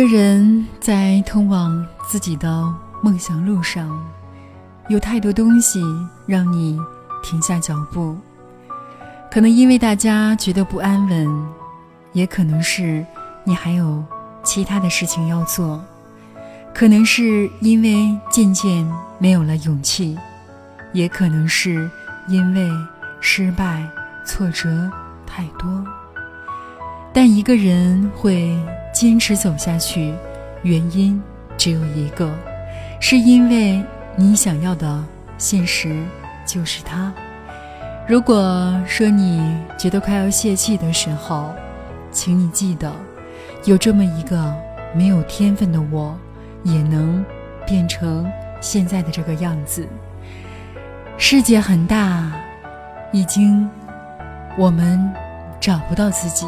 一个人在通往自己的梦想路上，有太多东西让你停下脚步。可能因为大家觉得不安稳，也可能是你还有其他的事情要做，可能是因为渐渐没有了勇气，也可能是因为失败、挫折太多。但一个人会坚持走下去，原因只有一个，是因为你想要的现实就是他。如果说你觉得快要泄气的时候，请你记得，有这么一个没有天分的我，也能变成现在的这个样子。世界很大，已经我们找不到自己。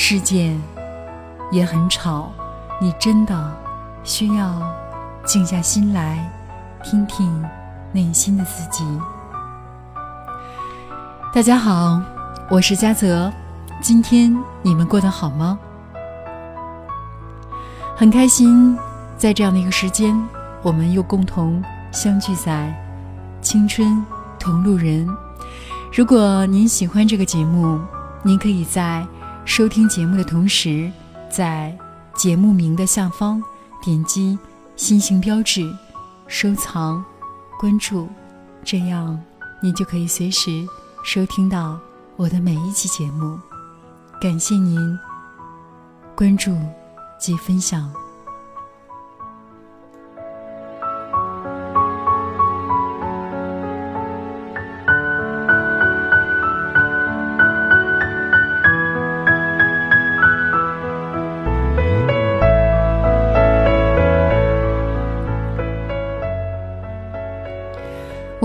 世界也很吵，你真的需要静下心来，听听内心的自己。大家好，我是嘉泽，今天你们过得好吗？很开心，在这样的一个时间，我们又共同相聚在青春同路人。如果您喜欢这个节目，您可以在。收听节目的同时，在节目名的下方点击心形标志，收藏、关注，这样你就可以随时收听到我的每一期节目。感谢您关注及分享。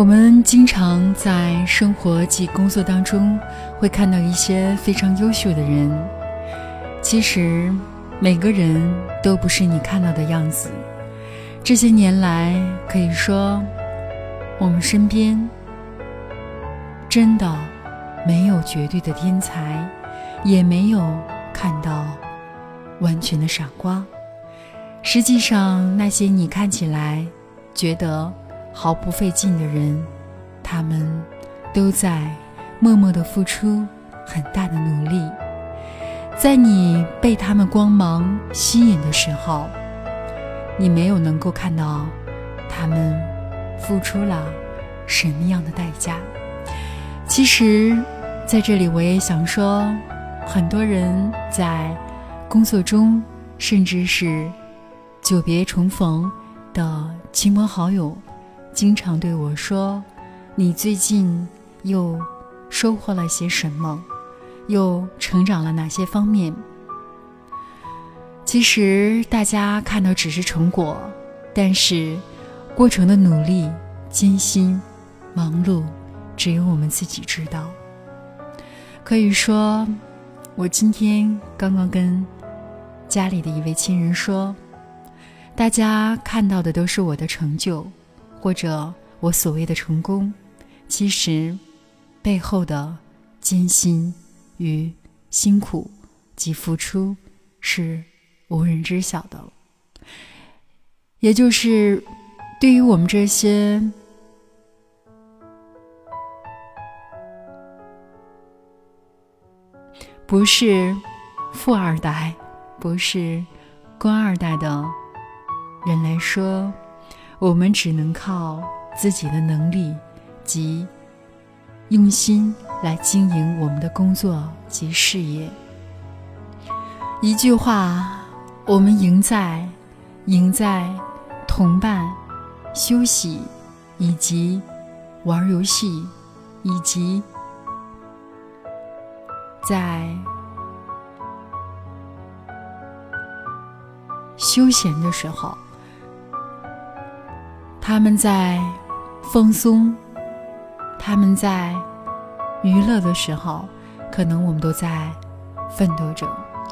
我们经常在生活及工作当中会看到一些非常优秀的人，其实每个人都不是你看到的样子。这些年来，可以说我们身边真的没有绝对的天才，也没有看到完全的傻瓜。实际上，那些你看起来觉得。毫不费劲的人，他们都在默默的付出很大的努力。在你被他们光芒吸引的时候，你没有能够看到他们付出了什么样的代价。其实，在这里我也想说，很多人在工作中，甚至是久别重逢的亲朋好友。经常对我说：“你最近又收获了些什么？又成长了哪些方面？”其实大家看到只是成果，但是过程的努力、艰辛、忙碌，只有我们自己知道。可以说，我今天刚刚跟家里的一位亲人说：“大家看到的都是我的成就。”或者我所谓的成功，其实背后的艰辛与辛苦及付出是无人知晓的。也就是对于我们这些不是富二代、不是官二代的人来说。我们只能靠自己的能力及用心来经营我们的工作及事业。一句话，我们赢在赢在同伴、休息以及玩游戏，以及在休闲的时候。他们在放松，他们在娱乐的时候，可能我们都在奋斗着，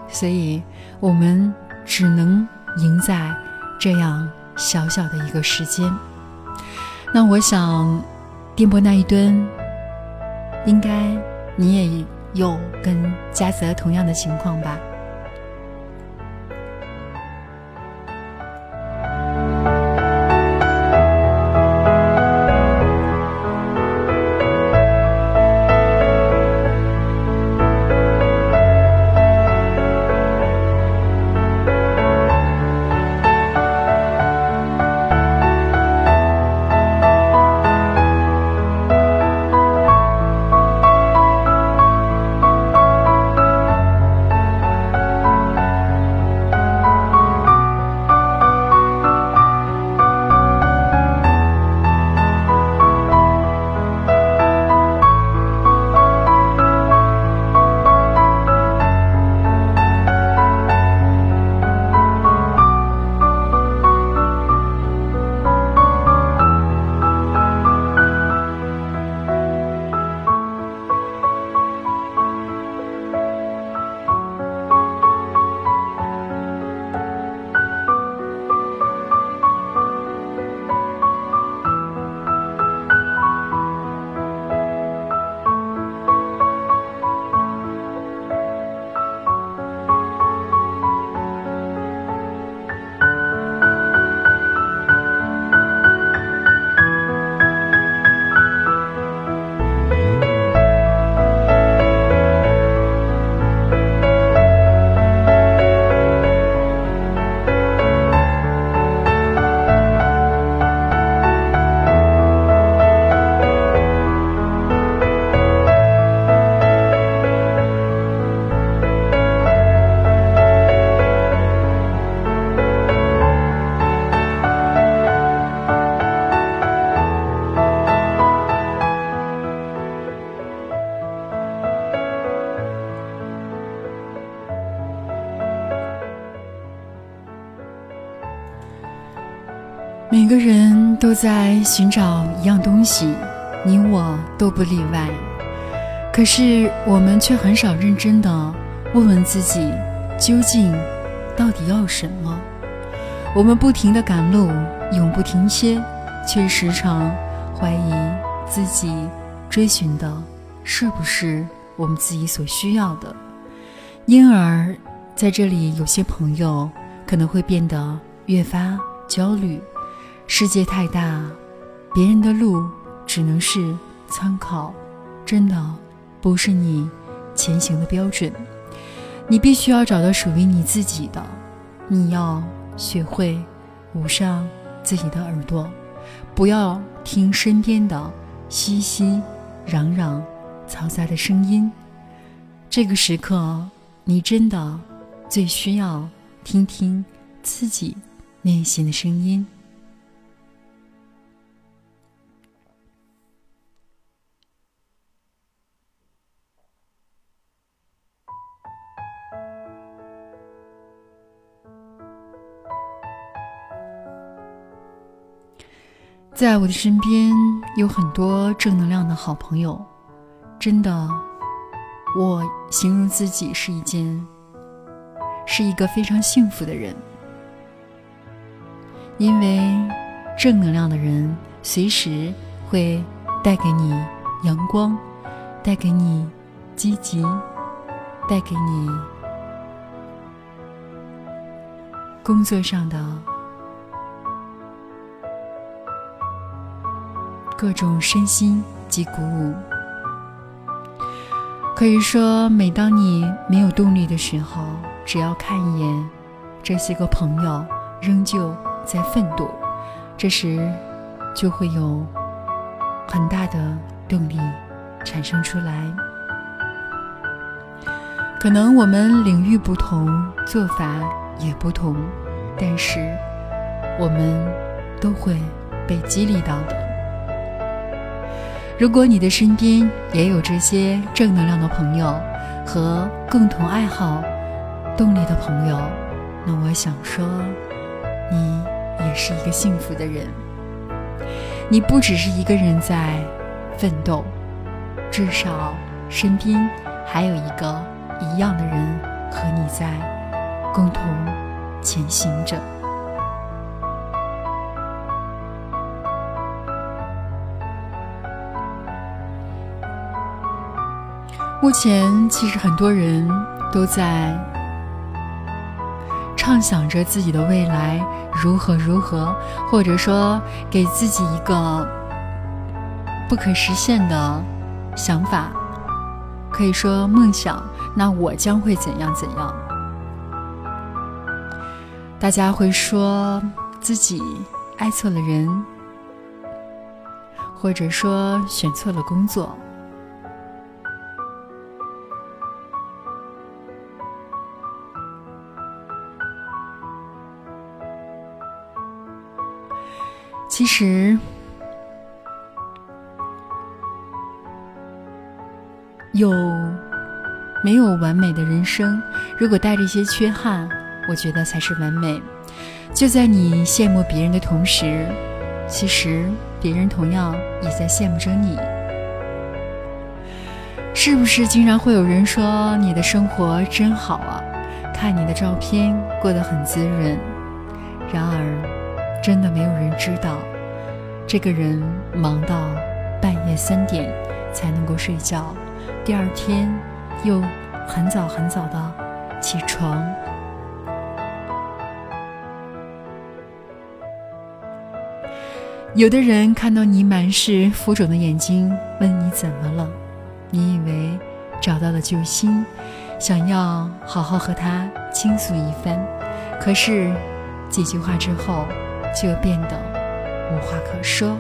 所以我们只能赢在这样小小的一个时间。那我想，电波那一端，应该你也有跟嘉泽同样的情况吧？寻找一样东西，你我都不例外。可是我们却很少认真的问问自己，究竟到底要什么？我们不停的赶路，永不停歇，却时常怀疑自己追寻的是不是我们自己所需要的。因而，在这里，有些朋友可能会变得越发焦虑。世界太大，别人的路只能是参考，真的不是你前行的标准。你必须要找到属于你自己的。你要学会捂上自己的耳朵，不要听身边的熙熙攘攘、嘈杂的声音。这个时刻，你真的最需要听听自己内心的声音。在我的身边有很多正能量的好朋友，真的，我形容自己是一件，是一个非常幸福的人，因为正能量的人随时会带给你阳光，带给你积极，带给你工作上的。各种身心及鼓舞。可以说，每当你没有动力的时候，只要看一眼这些个朋友，仍旧在奋斗，这时就会有很大的动力产生出来。可能我们领域不同，做法也不同，但是我们都会被激励到的。如果你的身边也有这些正能量的朋友和共同爱好、动力的朋友，那我想说，你也是一个幸福的人。你不只是一个人在奋斗，至少身边还有一个一样的人和你在共同前行着。目前，其实很多人都在畅想着自己的未来如何如何，或者说给自己一个不可实现的想法，可以说梦想。那我将会怎样怎样？大家会说自己爱错了人，或者说选错了工作。其实，有没有完美的人生？如果带着一些缺憾，我觉得才是完美。就在你羡慕别人的同时，其实别人同样也在羡慕着你。是不是经常会有人说你的生活真好啊？看你的照片过得很滋润。然而，真的没有人知道。这个人忙到半夜三点才能够睡觉，第二天又很早很早的起床。有的人看到你满是浮肿的眼睛，问你怎么了？你以为找到了救星，想要好好和他倾诉一番，可是几句话之后就变得。无话可说。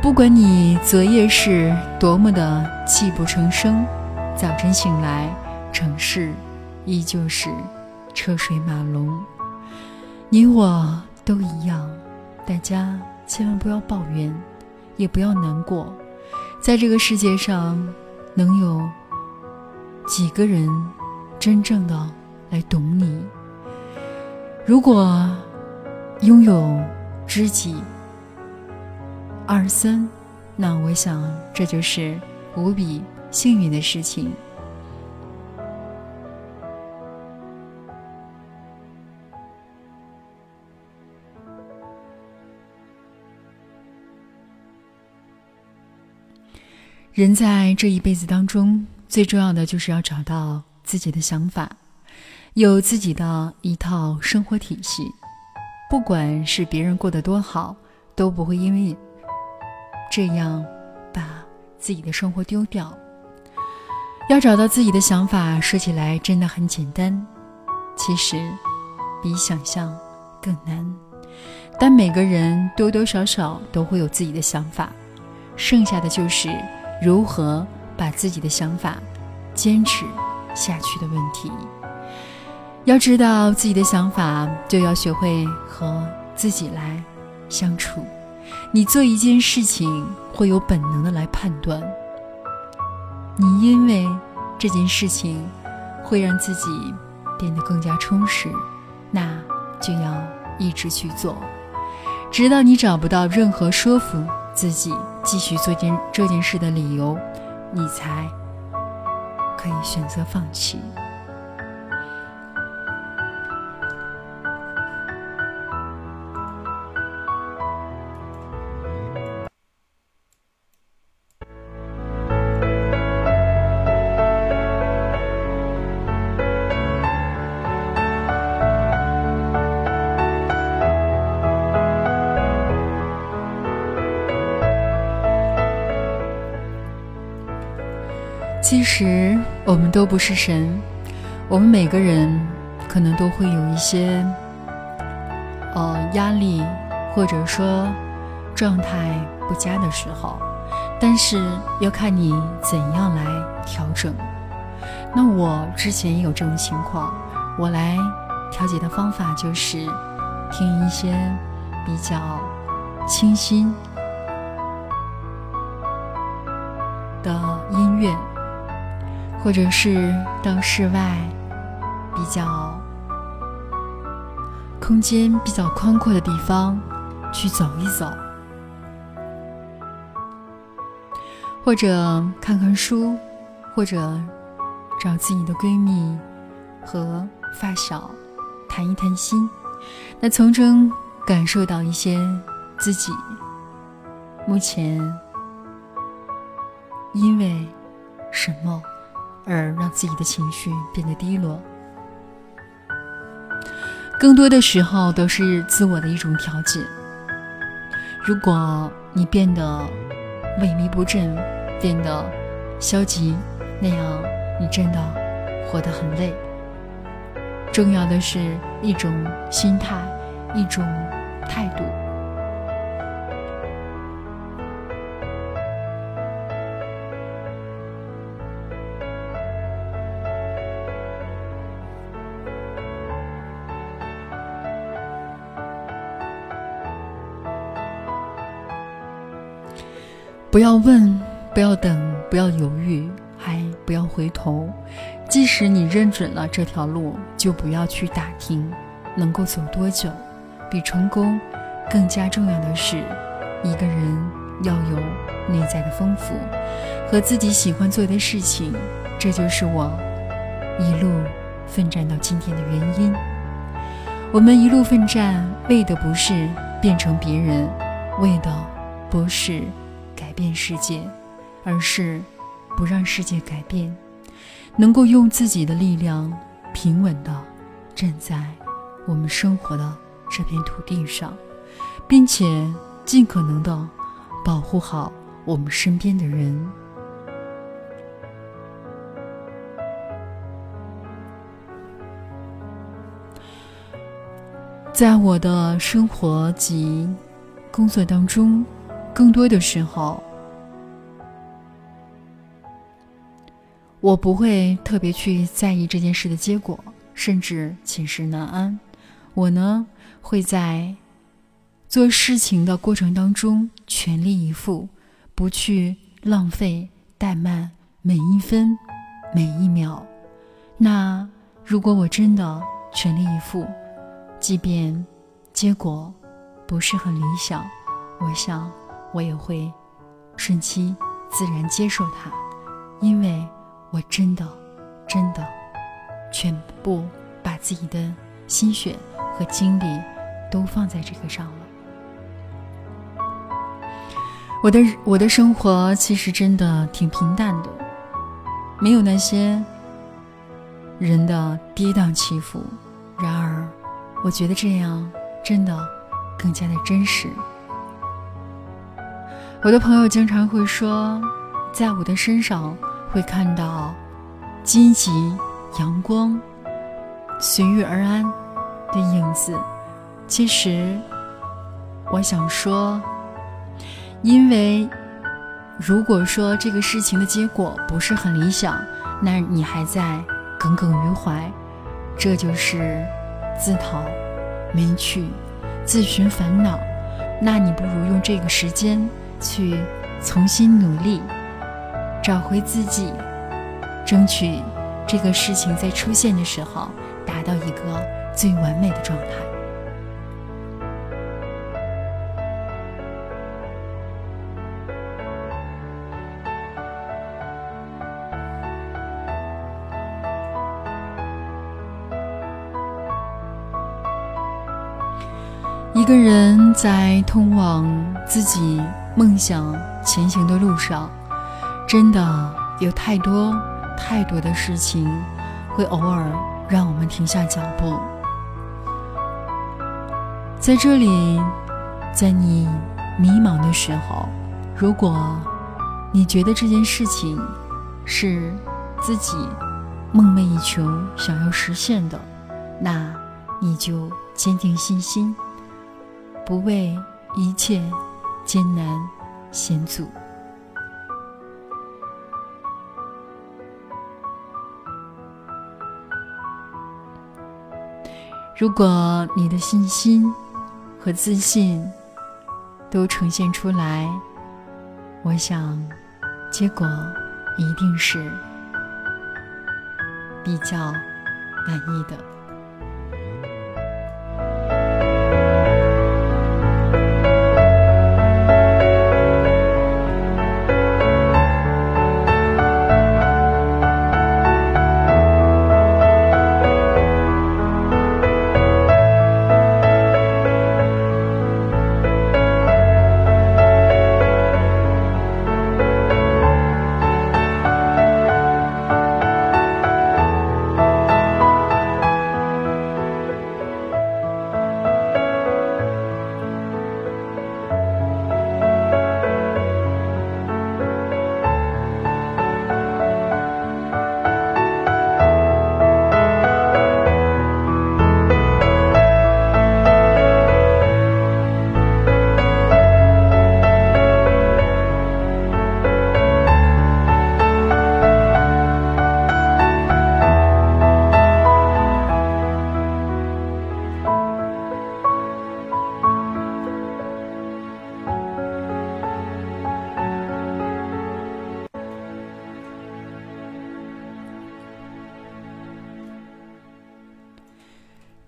不管你昨夜是多么的泣不成声，早晨醒来，城市依旧是车水马龙。你我都一样，大家千万不要抱怨，也不要难过。在这个世界上，能有几个人真正的？来懂你。如果拥有知己二三，那我想这就是无比幸运的事情。人在这一辈子当中，最重要的就是要找到自己的想法，有自己的一套生活体系。不管是别人过得多好，都不会因为这样把自己的生活丢掉。要找到自己的想法，说起来真的很简单，其实比想象更难。但每个人多多少少都会有自己的想法，剩下的就是。如何把自己的想法坚持下去的问题？要知道自己的想法，就要学会和自己来相处。你做一件事情，会有本能的来判断。你因为这件事情会让自己变得更加充实，那就要一直去做，直到你找不到任何说服。自己继续做件这件事的理由，你才可以选择放弃。其实我们都不是神，我们每个人可能都会有一些呃压力，或者说状态不佳的时候，但是要看你怎样来调整。那我之前也有这种情况，我来调节的方法就是听一些比较清新的音乐。或者是到室外，比较空间比较宽阔的地方去走一走，或者看看书，或者找自己的闺蜜和发小谈一谈心，那从中感受到一些自己目前因为什么。而让自己的情绪变得低落，更多的时候都是自我的一种调节。如果你变得萎靡不振，变得消极，那样你真的活得很累。重要的是一种心态，一种态度。不要问，不要等，不要犹豫，还不要回头。即使你认准了这条路，就不要去打听能够走多久。比成功更加重要的是，一个人要有内在的丰富和自己喜欢做的事情。这就是我一路奋战到今天的原因。我们一路奋战，为的不是变成别人，为的不是。变世界，而是不让世界改变，能够用自己的力量平稳的站在我们生活的这片土地上，并且尽可能的保护好我们身边的人。在我的生活及工作当中。更多的时候，我不会特别去在意这件事的结果，甚至寝食难安。我呢，会在做事情的过程当中全力以赴，不去浪费、怠慢每一分、每一秒。那如果我真的全力以赴，即便结果不是很理想，我想我也会顺其自然接受它，因为我真的真的全部把自己的心血和精力都放在这个上了。我的我的生活其实真的挺平淡的，没有那些人的跌宕起伏。然而，我觉得这样真的更加的真实。我的朋友经常会说，在我的身上会看到积极、阳光、随遇而安的影子。其实，我想说。因为，如果说这个事情的结果不是很理想，那你还在耿耿于怀，这就是自讨没趣、自寻烦恼。那你不如用这个时间去重新努力，找回自己，争取这个事情在出现的时候达到一个最完美的状态。一个人在通往自己梦想前行的路上，真的有太多太多的事情会偶尔让我们停下脚步。在这里，在你迷茫的时候，如果你觉得这件事情是自己梦寐以求、想要实现的，那你就坚定信心。不为一切艰难险阻。如果你的信心和自信都呈现出来，我想结果一定是比较满意的。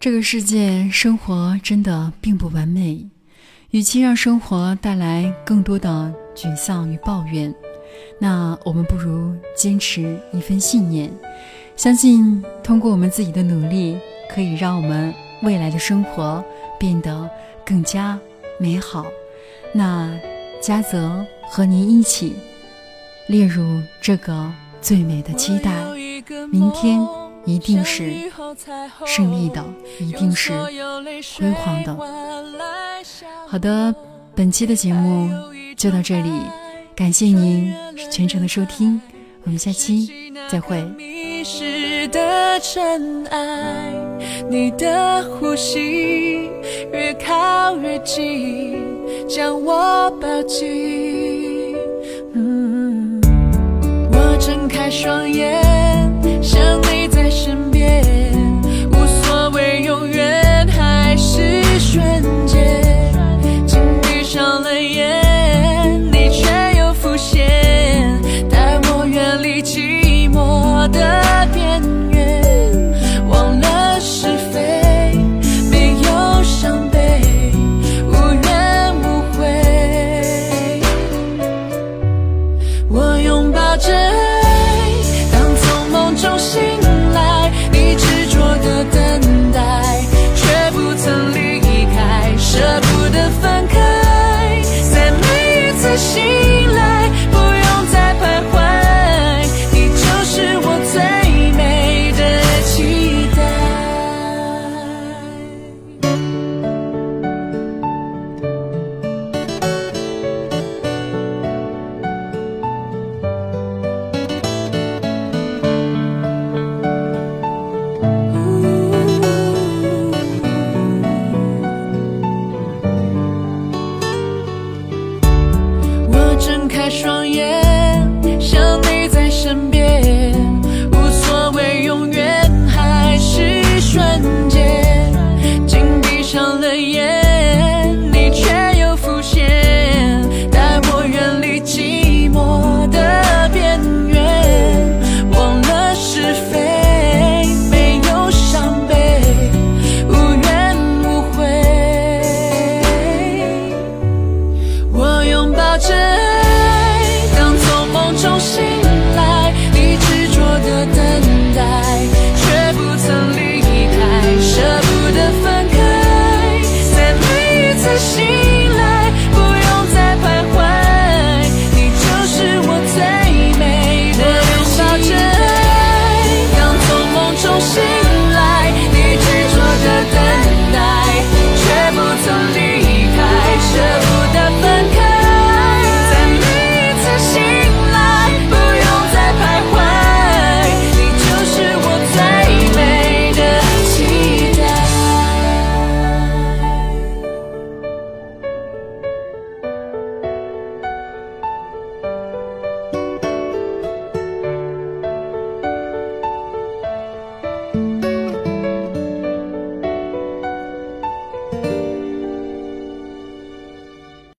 这个世界生活真的并不完美，与其让生活带来更多的沮丧与抱怨，那我们不如坚持一份信念，相信通过我们自己的努力，可以让我们未来的生活变得更加美好。那嘉泽和您一起列入这个最美的期待，明天。一定是胜利的，一定是辉煌的。好的，本期的节目就到这里，感谢您全程的收听，我们下期再会。你的呼吸越靠越近，将我抱紧。我睁开双眼。想你在身边，